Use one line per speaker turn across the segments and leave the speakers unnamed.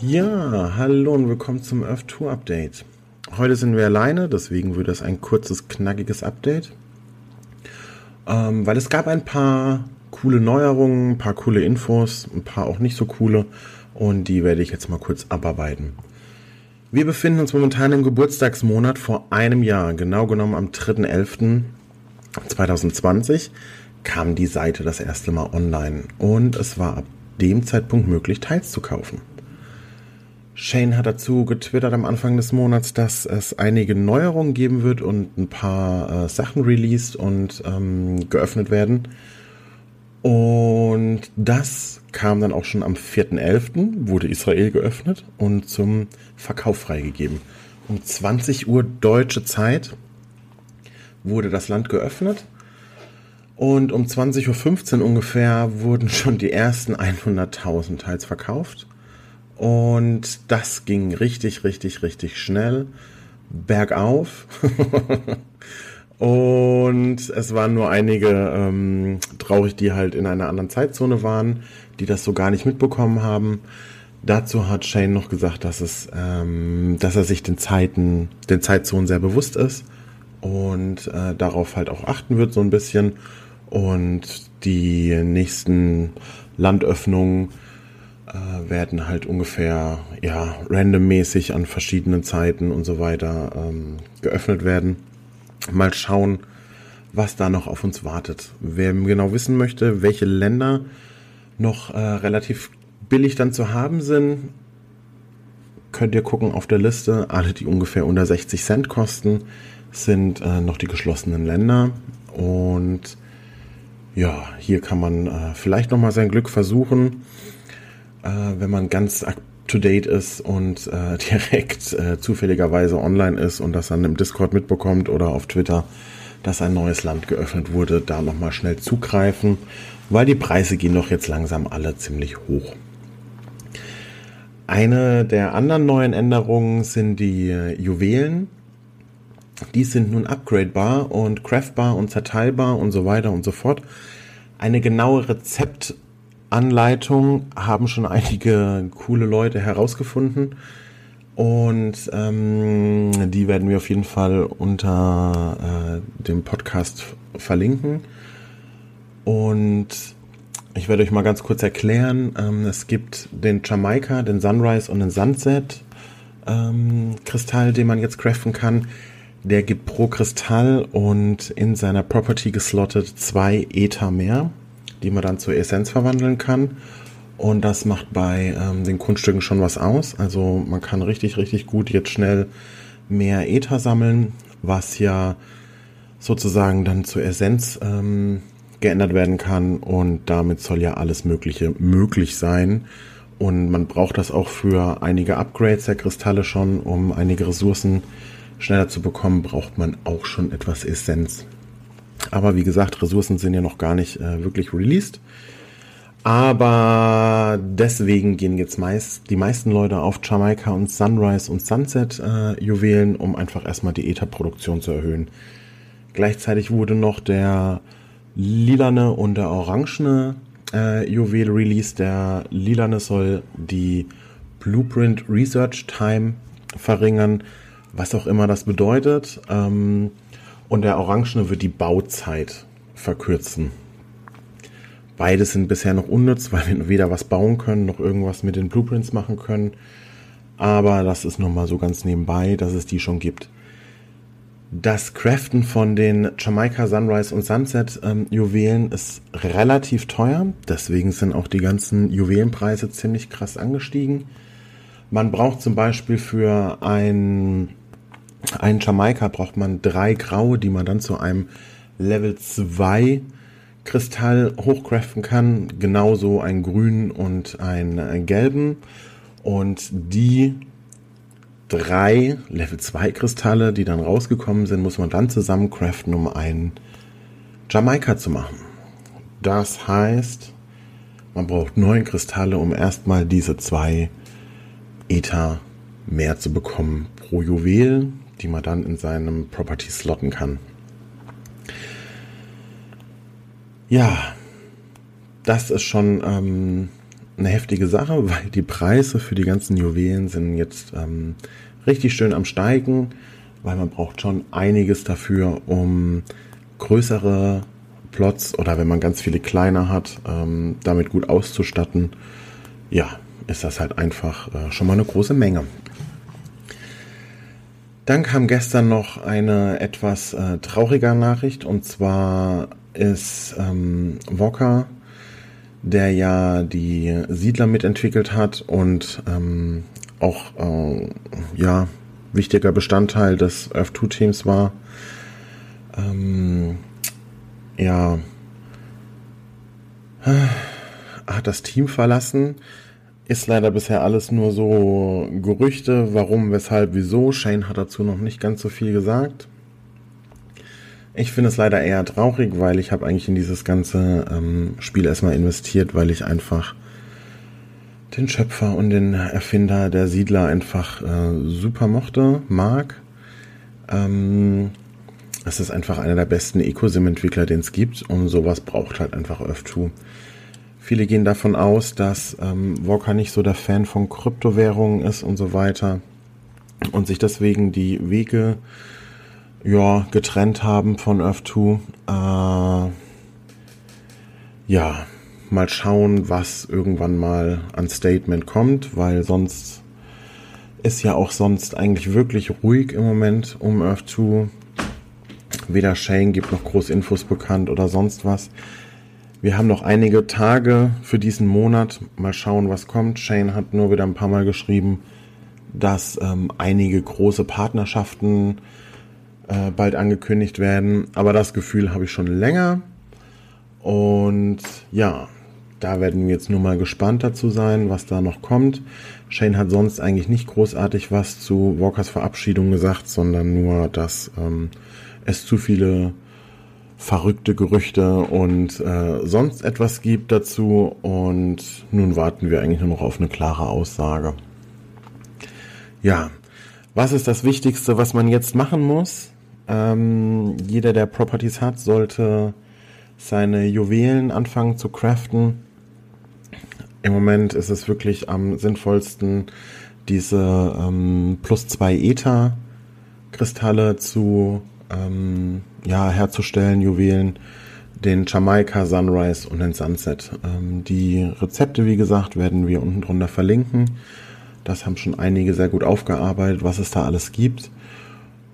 Ja, hallo und willkommen zum Earth Tour Update. Heute sind wir alleine, deswegen wird es ein kurzes, knackiges Update. Ähm, weil es gab ein paar coole Neuerungen, ein paar coole Infos, ein paar auch nicht so coole und die werde ich jetzt mal kurz abarbeiten. Wir befinden uns momentan im Geburtstagsmonat vor einem Jahr, genau genommen am 3.11.2020 kam die Seite das erste Mal online und es war ab dem Zeitpunkt möglich, Teils zu kaufen. Shane hat dazu getwittert am Anfang des Monats, dass es einige Neuerungen geben wird und ein paar äh, Sachen released und ähm, geöffnet werden. Und das kam dann auch schon am 4.11., wurde Israel geöffnet und zum Verkauf freigegeben. Um 20 Uhr deutsche Zeit wurde das Land geöffnet. Und um 20.15 Uhr ungefähr wurden schon die ersten 100.000 Teils verkauft. Und das ging richtig, richtig, richtig schnell bergauf. und es waren nur einige ähm, traurig, die halt in einer anderen Zeitzone waren, die das so gar nicht mitbekommen haben. Dazu hat Shane noch gesagt, dass es, ähm, dass er sich den Zeiten, den Zeitzonen sehr bewusst ist und äh, darauf halt auch achten wird so ein bisschen und die nächsten Landöffnungen äh, werden halt ungefähr ja randommäßig an verschiedenen Zeiten und so weiter ähm, geöffnet werden. Mal schauen, was da noch auf uns wartet. Wer genau wissen möchte, welche Länder noch äh, relativ billig dann zu haben sind, könnt ihr gucken auf der Liste. Alle, die ungefähr unter 60 Cent kosten, sind äh, noch die geschlossenen Länder. Und ja, hier kann man äh, vielleicht noch mal sein Glück versuchen, äh, wenn man ganz up to date ist und äh, direkt äh, zufälligerweise online ist und das dann im Discord mitbekommt oder auf Twitter, dass ein neues Land geöffnet wurde, da noch mal schnell zugreifen, weil die Preise gehen doch jetzt langsam alle ziemlich hoch. Eine der anderen neuen Änderungen sind die äh, Juwelen. Die sind nun upgradebar und craftbar und zerteilbar und so weiter und so fort. Eine genaue Rezeptanleitung haben schon einige coole Leute herausgefunden. Und ähm, die werden wir auf jeden Fall unter äh, dem Podcast verlinken. Und ich werde euch mal ganz kurz erklären. Ähm, es gibt den Jamaika, den Sunrise und den Sunset ähm, Kristall, den man jetzt craften kann. Der gibt pro Kristall und in seiner Property geslottet zwei Ether mehr, die man dann zur Essenz verwandeln kann. Und das macht bei ähm, den Kunststücken schon was aus. Also man kann richtig, richtig gut jetzt schnell mehr Ether sammeln, was ja sozusagen dann zur Essenz ähm, geändert werden kann und damit soll ja alles Mögliche möglich sein. Und man braucht das auch für einige Upgrades der Kristalle schon, um einige Ressourcen schneller zu bekommen, braucht man auch schon etwas Essenz. Aber wie gesagt, Ressourcen sind ja noch gar nicht äh, wirklich released. Aber deswegen gehen jetzt meist die meisten Leute auf Jamaika und Sunrise und Sunset äh, Juwelen, um einfach erstmal die Ether-Produktion zu erhöhen. Gleichzeitig wurde noch der lilane und der orangene äh, Juwel Release. Der lilane soll die Blueprint Research Time verringern, was auch immer das bedeutet. Ähm, und der orangene wird die Bauzeit verkürzen. Beides sind bisher noch unnütz, weil wir weder was bauen können, noch irgendwas mit den Blueprints machen können. Aber das ist nochmal so ganz nebenbei, dass es die schon gibt. Das Craften von den Jamaica Sunrise und Sunset ähm, Juwelen ist relativ teuer. Deswegen sind auch die ganzen Juwelenpreise ziemlich krass angestiegen. Man braucht zum Beispiel für ein, ein Jamaika braucht man drei graue, die man dann zu einem Level 2 Kristall hochcraften kann. Genauso ein grün und ein gelben. Und die drei Level 2 Kristalle, die dann rausgekommen sind, muss man dann zusammen craften, um einen Jamaika zu machen. Das heißt, man braucht neun Kristalle, um erstmal diese zwei Ether mehr zu bekommen pro Juwel, die man dann in seinem Property slotten kann. Ja, das ist schon ähm, eine heftige Sache, weil die Preise für die ganzen Juwelen sind jetzt ähm, richtig schön am Steigen, weil man braucht schon einiges dafür, um größere Plots oder wenn man ganz viele kleine hat, ähm, damit gut auszustatten. Ja, ist das halt einfach äh, schon mal eine große Menge. Dann kam gestern noch eine etwas äh, traurige Nachricht und zwar ist ähm, Walker der ja die Siedler mitentwickelt hat und ähm, auch äh, ja wichtiger Bestandteil des Earth 2 Teams war. Ähm, ja, hat das Team verlassen. Ist leider bisher alles nur so Gerüchte, warum, weshalb, wieso. Shane hat dazu noch nicht ganz so viel gesagt. Ich finde es leider eher traurig, weil ich habe eigentlich in dieses ganze ähm, Spiel erstmal investiert, weil ich einfach den Schöpfer und den Erfinder der Siedler einfach äh, super mochte, mag. Ähm, es ist einfach einer der besten Ecosim-Entwickler, den es gibt und sowas braucht halt einfach Earth2. Viele gehen davon aus, dass ähm, Walker nicht so der Fan von Kryptowährungen ist und so weiter und sich deswegen die Wege ja, getrennt haben von Earth 2. Äh, ja, mal schauen, was irgendwann mal an Statement kommt, weil sonst ist ja auch sonst eigentlich wirklich ruhig im Moment um Earth 2. Weder Shane gibt noch groß Infos bekannt oder sonst was. Wir haben noch einige Tage für diesen Monat. Mal schauen, was kommt. Shane hat nur wieder ein paar Mal geschrieben, dass ähm, einige große Partnerschaften äh, bald angekündigt werden. Aber das Gefühl habe ich schon länger. Und ja, da werden wir jetzt nur mal gespannt dazu sein, was da noch kommt. Shane hat sonst eigentlich nicht großartig was zu Walkers Verabschiedung gesagt, sondern nur, dass ähm, es zu viele verrückte Gerüchte und äh, sonst etwas gibt dazu. Und nun warten wir eigentlich nur noch auf eine klare Aussage. Ja, was ist das Wichtigste, was man jetzt machen muss? Ähm, jeder, der Properties hat, sollte seine Juwelen anfangen zu craften. Im Moment ist es wirklich am sinnvollsten, diese ähm, plus zwei Ether Kristalle zu ähm, ja, herzustellen, Juwelen, den Jamaika Sunrise und den Sunset. Ähm, die Rezepte, wie gesagt, werden wir unten drunter verlinken. Das haben schon einige sehr gut aufgearbeitet, was es da alles gibt.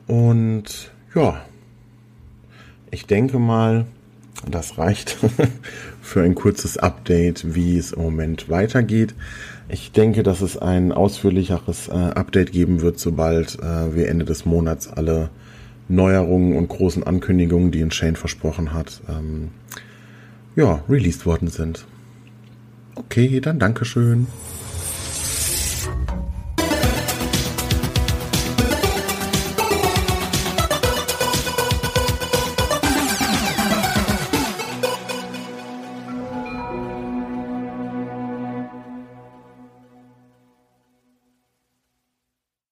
Und ja, ich denke mal, das reicht für ein kurzes Update, wie es im Moment weitergeht. Ich denke, dass es ein ausführlicheres äh, Update geben wird, sobald äh, wir Ende des Monats alle Neuerungen und großen Ankündigungen, die in Shane versprochen hat, ähm, ja, released worden sind. Okay, dann Dankeschön.